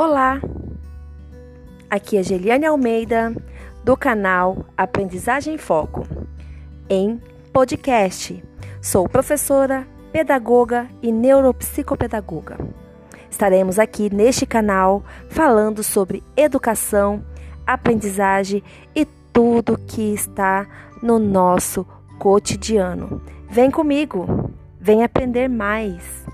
Olá! Aqui é Geliane Almeida, do canal Aprendizagem em Foco, em podcast. Sou professora, pedagoga e neuropsicopedagoga. Estaremos aqui neste canal falando sobre educação, aprendizagem e tudo que está no nosso cotidiano. Vem comigo, vem aprender mais.